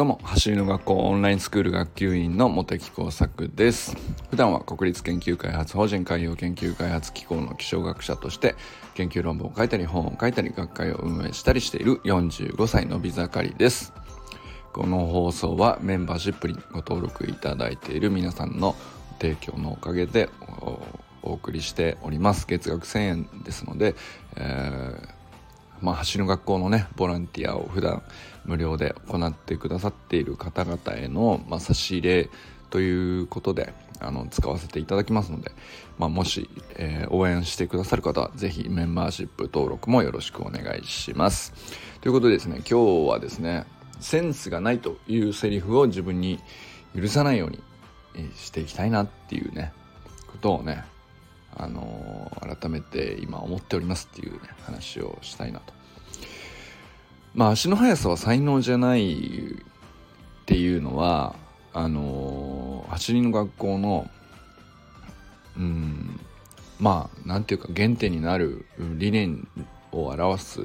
どうも走りの学校オンラインスクール学級委員の茂木耕作です。普段は国立研究開発法人海洋研究開発機構の気象学者として研究論文を書いたり本を書いたり学会を運営したりしている45歳のび盛りです。この放送はメンバーシップにご登録いただいている皆さんの提供のおかげでお送りしております。月額1000円ですので、えーまあ、走る学校のねボランティアを普段無料で行ってくださっている方々への、まあ、差し入れということであの使わせていただきますので、まあ、もし、えー、応援してくださる方は是非メンバーシップ登録もよろしくお願いします。ということでですね今日はですねセンスがないというセリフを自分に許さないようにしていきたいなっていうねことをねあの、改めて今思っておりますっていうね話をしたいなと。まあ足の速さは才能じゃないっていうのはあの、走りの学校のうんまあなんていうか原点になる理念を表す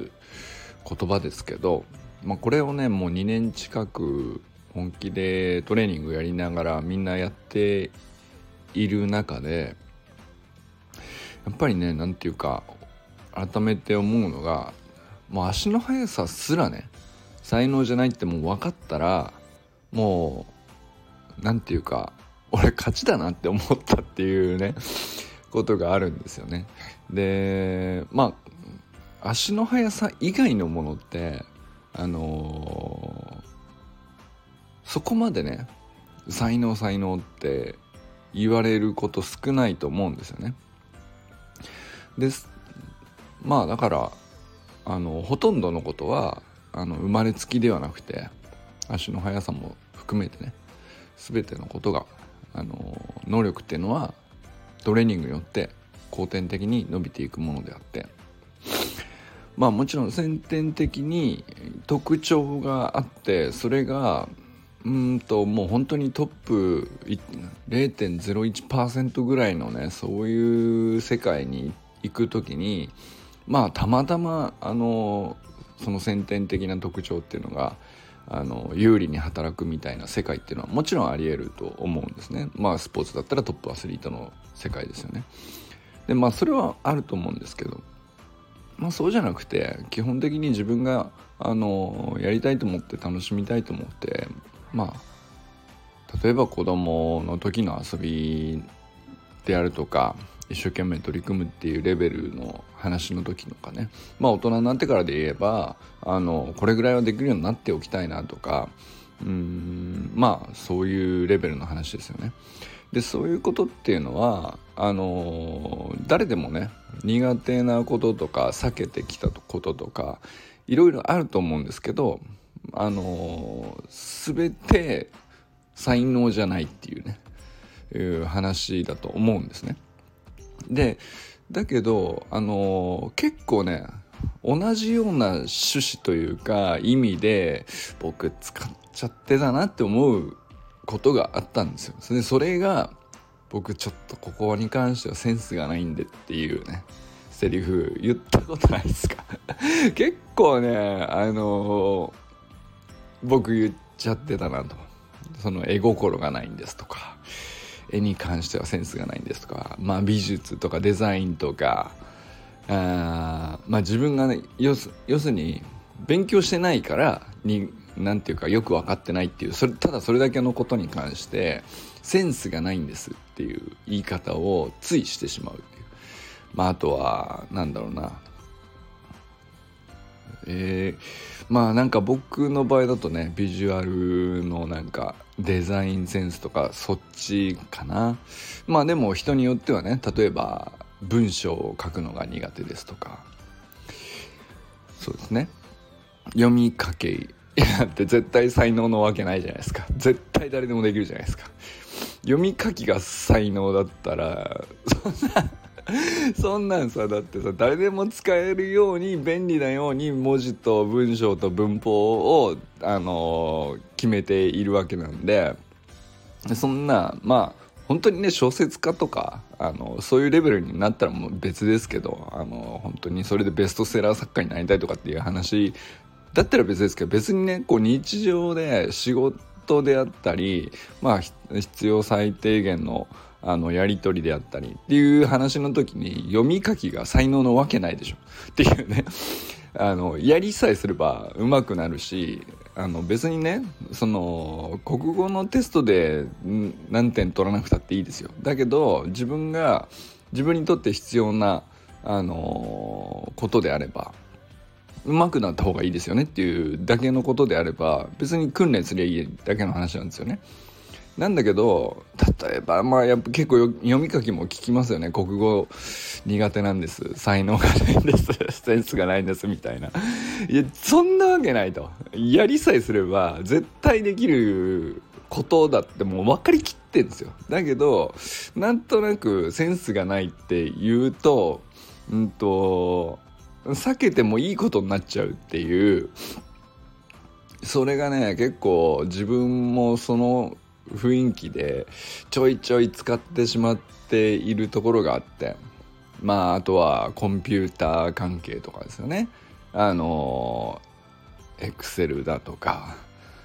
言葉ですけど、まあ、これをねもう2年近く本気でトレーニングやりながらみんなやっている中でやっぱりね何て言うか改めて思うのがもう足の速さすらね才能じゃないってもう分かったらもう何て言うか俺勝ちだなって思ったっていうねことがあるんですよね。でまあ足の速さ以外のものってあのー、そこまでね才能才能って言われること少ないと思うんですよね。です。まあだからあのほとんどのことはあの生まれつきではなくて足の速さも含めてね全てのことがあの能力っていうのはトレーニングによって後天的に伸びていくものであって。まあもちろん先天的に特徴があってそれがうんともう本当にトップ0.01%ぐらいのねそういう世界に行っ行く時にまあたまたまあのその先天的な特徴っていうのがあの有利に働くみたいな世界っていうのはもちろんありえると思うんですね。まあスポーツだったらトップアスリートの世界ですよね。でまあそれはあると思うんですけどまあそうじゃなくて基本的に自分があのやりたいと思って楽しみたいと思ってまあ例えば子供の時の遊びであるとか一生懸命取り組むっていうレベルの話の時とかねまあ大人になってからで言えばあのこれぐらいはできるようになっておきたいなとかうんまあそういうレベルの話ですよね。でそういうことっていうのはあの誰でもね苦手なこととか避けてきたこととかいろいろあると思うんですけどあの全て才能じゃないっていうねいう話だと思うんですね。でだけどあの結構ね同じような趣旨というか意味で僕使っちゃってたなって思うことがあったんですよ。でそれが僕ちょっとここに関してはセンスがないんでっていうねセリフ言ったことないですか？結構ねあの僕言っちゃってたなと。その絵心がないんですとか。絵に関してはセンスがないんですとか、まあ、美術とかデザインとかあまあ自分がね要するに勉強してないからに何て言うかよく分かってないっていうそれただそれだけのことに関してセンスがないんですっていう言い方をついしてしまうっていう。まああとはなんだろうな。えー、まあなんか僕の場合だとねビジュアルのなんかデザインセンスとかそっちかな。まあでも人によってはね例えば文章を書くのが苦手ですとか。そうですね。読み書けって絶対才能のわけないじゃないですか。絶対誰でもできるじゃないですか。読み書きが才能だったらそんな そんなんさだってさ誰でも使えるように便利なように文字と文章と文法を、あのー、決めているわけなんでそんなまあ本当にね小説家とかあのそういうレベルになったらもう別ですけどあの本当にそれでベストセラー作家になりたいとかっていう話だったら別ですけど別にねこう日常で仕事であったりまあ必要最低限のあのやり取りであったりっていう話の時に読み書きが才能のわけないでしょ。っていうね。あのやりさえすれば上手くなるしあの別にねその国語のテストで何点取らなくたっていいですよ。だけど自分が自分にとって必要なあのことであれば上手くなった方がいいですよねっていうだけのことであれば別に訓練すりゃいいだけの話なんですよね。なんだけど例えばまあやっぱ結構読み書きも聞きますよね。国語苦手なんです。才能がないんです。センスがないんですみたいな。いやそんなわけないと。やりさえすれば絶対できることだってもう分かりきってんですよ。だけどなんとなくセンスがないって言うとうんと避けてもいいことになっちゃうっていうそれがね結構自分もその雰囲気でちょいちょい使ってしまっているところがあってまああとはコンピューター関係とかですよね。あのエクセルだとか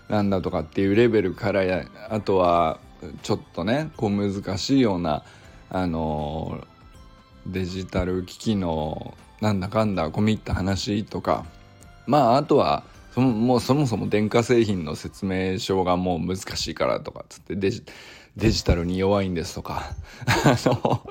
なんだとかっていうレベルからあとはちょっとねこう難しいようなあのデジタル機器のなんだかんだ込み入った話とかまああとはそもそもそも電化製品の説明書がもう難しいからとかつってデジデジタルに弱いんですとかあの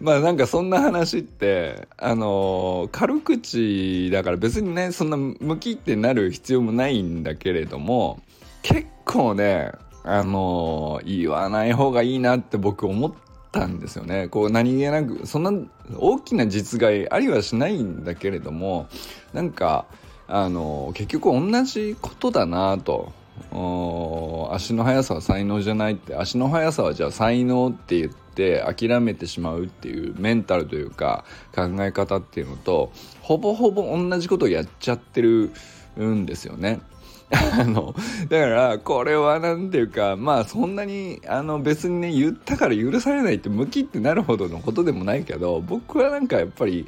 まあなんかそんな話ってあの軽口だから別にねそんな向きってなる必要もないんだけれども結構ねあの言わない方がいいなって僕思ったんですよね。こう何気なくそんな大きな実害ありはしないんだけれどもなんかあの結局同じことだなと足の速さは才能じゃないって足の速さはじゃあ才能って言って諦めてしまうっていうメンタルというか考え方っていうのとほぼほぼ同じことをやっちゃってるんですよね。あのだからこれは何ていうかまあそんなにあの別にね言ったから許されないってムキってなるほどのことでもないけど僕はなんかやっぱり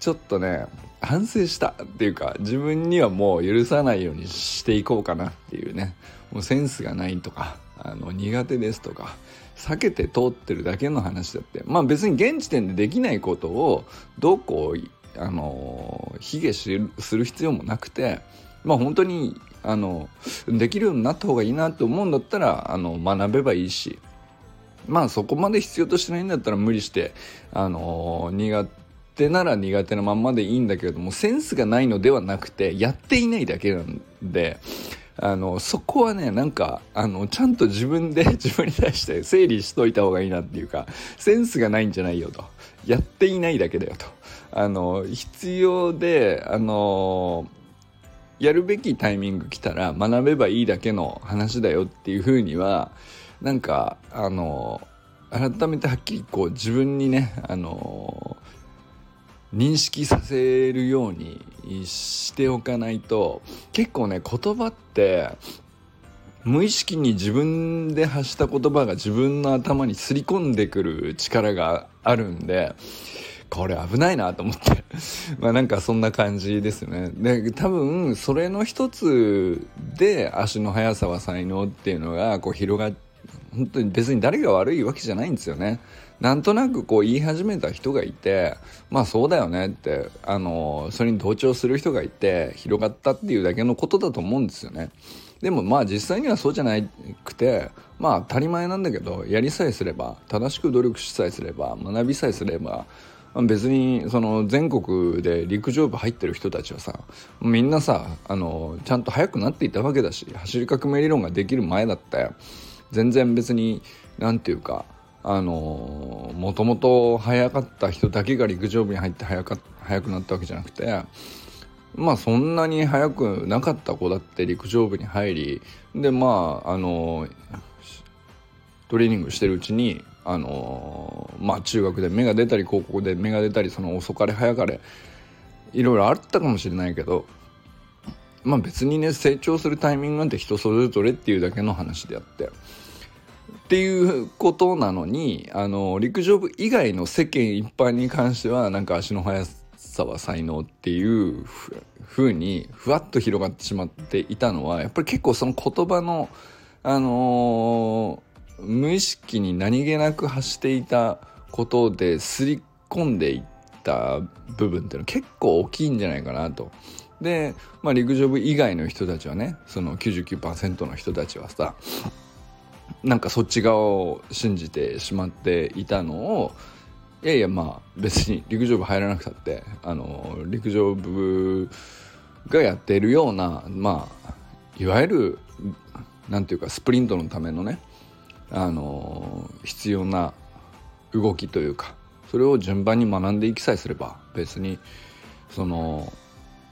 ちょっとね反省したっていうか自分にはもう許さないようにしていこうかなっていうねもうセンスがないとかあの苦手ですとか避けて通ってるだけの話だってまあ別に現時点でできないことをどうこうあの卑下する必要もなくてまあ本当にあのできるようになった方がいいなと思うんだったらあの学べばいいしまあそこまで必要としてないんだったら無理してあの苦手なら苦手なまんまでいいんだけれどもセンスがないのではなくてやっていないだけなんであのそこはねなんかあのちゃんと自分で 自分に対して整理しといた方がいいなっていうかセンスがないんじゃないよと。やっていないだけだよと。あの必要であのやるべきタイミング来たら学べばいいだけの話だよっていうふうにはなんかあの改めてはっきりこう自分にねあの認識させるようにしておかないと結構ね言葉って無意識に自分で発した言葉が自分の頭にすり込んでくる力があるんでこれ危ないなと思って まあなんかそんな感じですねで多分それの一つで足の速さは才能っていうのがこう広がって本当に別に誰が悪いわけじゃないんですよね。なんとなくこう言い始めた人がいてまあそうだよねってあのそれに同調する人がいて広がったっていうだけのことだと思うんですよね。でもまあ実際にはそうじゃなくてまあ当たり前なんだけどやりさえすれば正しく努力しさえすれば学びさえすれば別にその全国で陸上部入ってる人たちはさみんなさあのちゃんと速くなっていたわけだし走り革命理論ができる前だって全然別に何て言うかあのもともと早かった人だけが陸上部に入って早か早くなったわけじゃなくてまあそんなに早くなかった子だって陸上部に入りでまああのトレーニングしてるうちにあのまあ中学で芽が出たり高校で芽が出たりその遅かれ早かれいろいろあったかもしれないけどまあ別にね成長するタイミングなんて人それぞれっていうだけの話であってっていうことなのにあの陸上部以外の世間一般に関してはなんか足の速さは才能っていうふうにふわっと広がってしまっていたのはやっぱり結構その言葉のあの、無意識に何気なく発していたことですり込んでいった部分っていうのは結構大きいんじゃないかなと。で、まあ、陸上部以外の人たちはねその99%の人たちはさなんかそっち側を信じてしまっていたのをいやいやまあ別に陸上部入らなくたってあの陸上部がやっているようなまあいわゆる何て言うかスプリントのためのねあの必要な動きというかそれを順番に学んでいきさえすれば別にその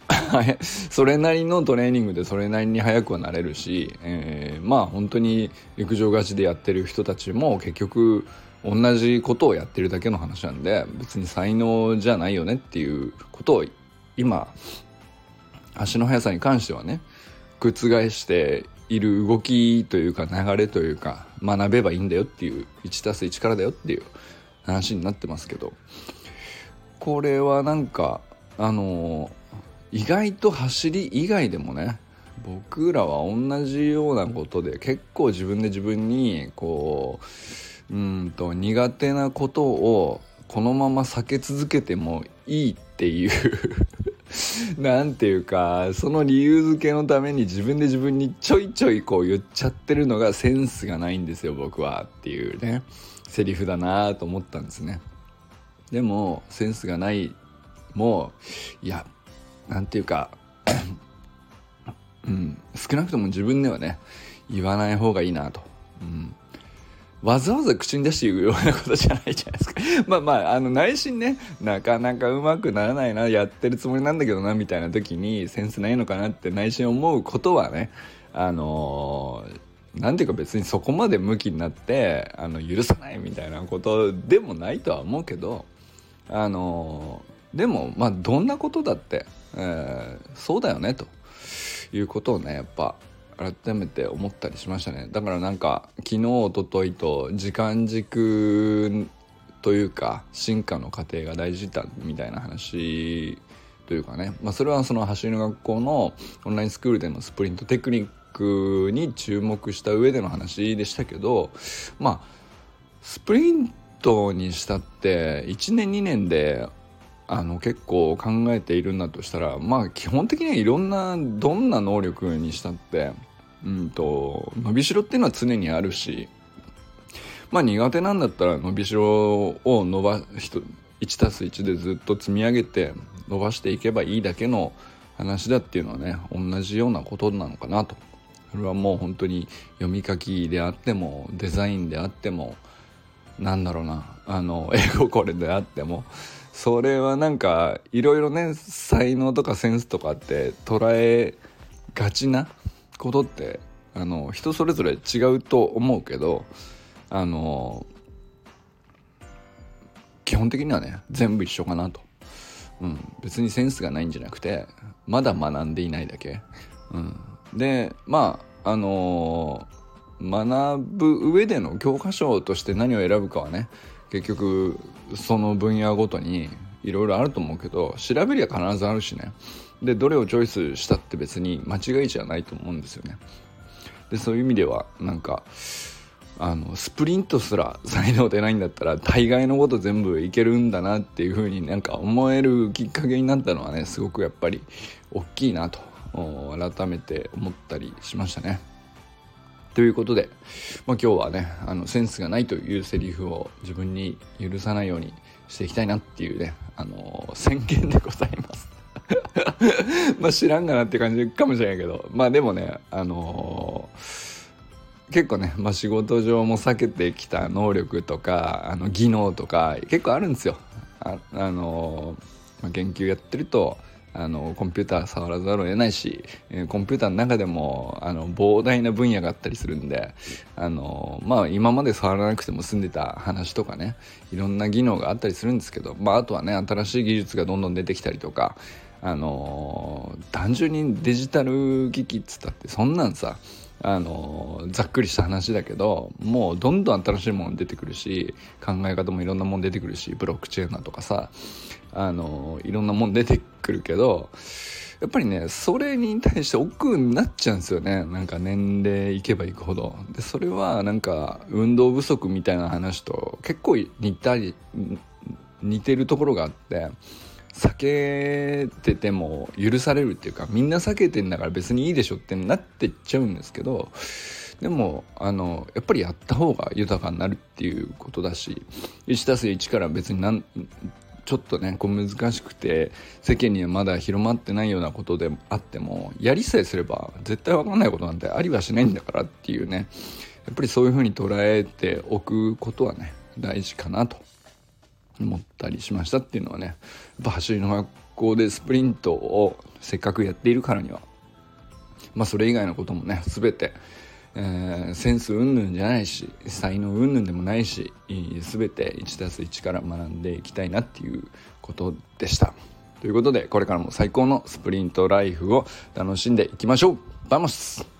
それなりのトレーニングでそれなりに速くはなれるし、えー、まあ本当に陸上ガチでやってる人たちも結局同じことをやってるだけの話なんで別に才能じゃないよねっていうことを今足の速さに関してはね覆している動きというか流れというか学べばいいんだよっていう 1+1 からだよっていう話になってますけど。これはなんかあの意外と走り以外でもね僕らは同じようなことで結構自分で自分にこううんと苦手なことをこのまま避け続けてもいいっていう なんていうかその理由付けのために自分で自分にちょいちょいこう言っちゃってるのがセンスがないんですよ僕はっていうねセリフだなと思ったんですね。でもセンスがないもういやなんていうか うん少なくとも自分ではね言わない方がいいなと、うん、わざわざ口に出して言うようなことじゃないじゃないですか。まあまああの内心ねなかなかうまくならないなやってるつもりなんだけどなみたいな時にセンスないのかなって内心思うことはねあのー、なんていうか別にそこまで向きになってあの許さないみたいなことでもないとは思うけどあの、でもまあどんなことだって、えー、そうだよねということをねやっぱ改めて思ったりしましたね。だからなんか昨日おとといと時間軸というか進化の過程が大事だみたいな話というかね、まあ、それはその走りの学校のオンラインスクールでのスプリントテクニックに注目した上での話でしたけどまあスプリントにしたって1年2年であの結構考えているんだとしたらまあ基本的にはいろんなどんな能力にしたってうんと伸びしろっていうのは常にあるしまあ苦手なんだったら伸びしろを伸ば 1+1 でずっと積み上げて伸ばしていけばいいだけの話だっていうのはね同じようなことなのかなと。それはもう本当に読み書きであってもデザインであってもなんだろうな。あの 英語これであっても。それはなんかいろいろね才能とかセンスとかって捉えがちなことってあの人それぞれ違うと思うけどあの基本的にはね全部一緒かなと、うん、別にセンスがないんじゃなくてまだ学んでいないだけ、うん、でまああの学ぶ上での教科書として何を選ぶかはね結局その分野ごとにいろいろあると思うけど調べりゃ必ずあるしねでどれをチョイスしたって別に間違いじゃないと思うんですよねでそういう意味ではなんかあのスプリントすら才能出ないんだったら大概のこと全部いけるんだなっていうふうになんか思えるきっかけになったのはねすごくやっぱり大きいなと改めて思ったりしましたね。ということで、まあ、今日はねあのセンスがないというセリフを自分に許さないようにしていきたいなっていうね、あのー、宣言でございます まあ知らんがなって感じかもしれないけどまあでもねあのー、結構ね、まあ、仕事上も避けてきた能力とかあの技能とか結構あるんですよ。あ、あのー、まあ、研究やってるとあのコンピューター触らざるを得ないし、えコンピューターの中でもあの膨大な分野があったりするんであの、まあ、今まで触らなくても済んでた話とかねいろんな技能があったりするんですけど、まあ、あとはね新しい技術がどんどん出てきたりとかあの単純にデジタル機器っつったってそんなんさあのざっくりした話だけどもうどんどん新しいもの出てくるし考え方もいろんなもの出てくるしブロックチェーンだとかさあのいろんなもん出てくるけどやっぱりねそれに対して億劫になっちゃうんですよね。なんか年齢いけばいくほど。でそれはなんか運動不足みたいな話と結構似たり似てるところがあって避けてても許されるっていうかみんな避けてんだから別にいいでしょってなってっちゃうんですけどでもあのやっぱりやった方が豊かになるっていうことだし 1+1 から別になんちょっとねこう難しくて世間にはまだ広まってないようなことであってもやりさえすれば絶対分かんないことなんてありはしないんだからっていうね。やっぱりそういうふうに捉えておくことはね大事かなと。思ったりしましたっていうのはね。やっぱ走りの学校でスプリントをせっかくやっているからには。まあそれ以外のこともね全てえー、センス云々じゃないし才能云々でもないし全て 1+1 から学んでいきたいなっていうことでした。ということでこれからも最高のスプリントライフを楽しんでいきましょう。 Vamos。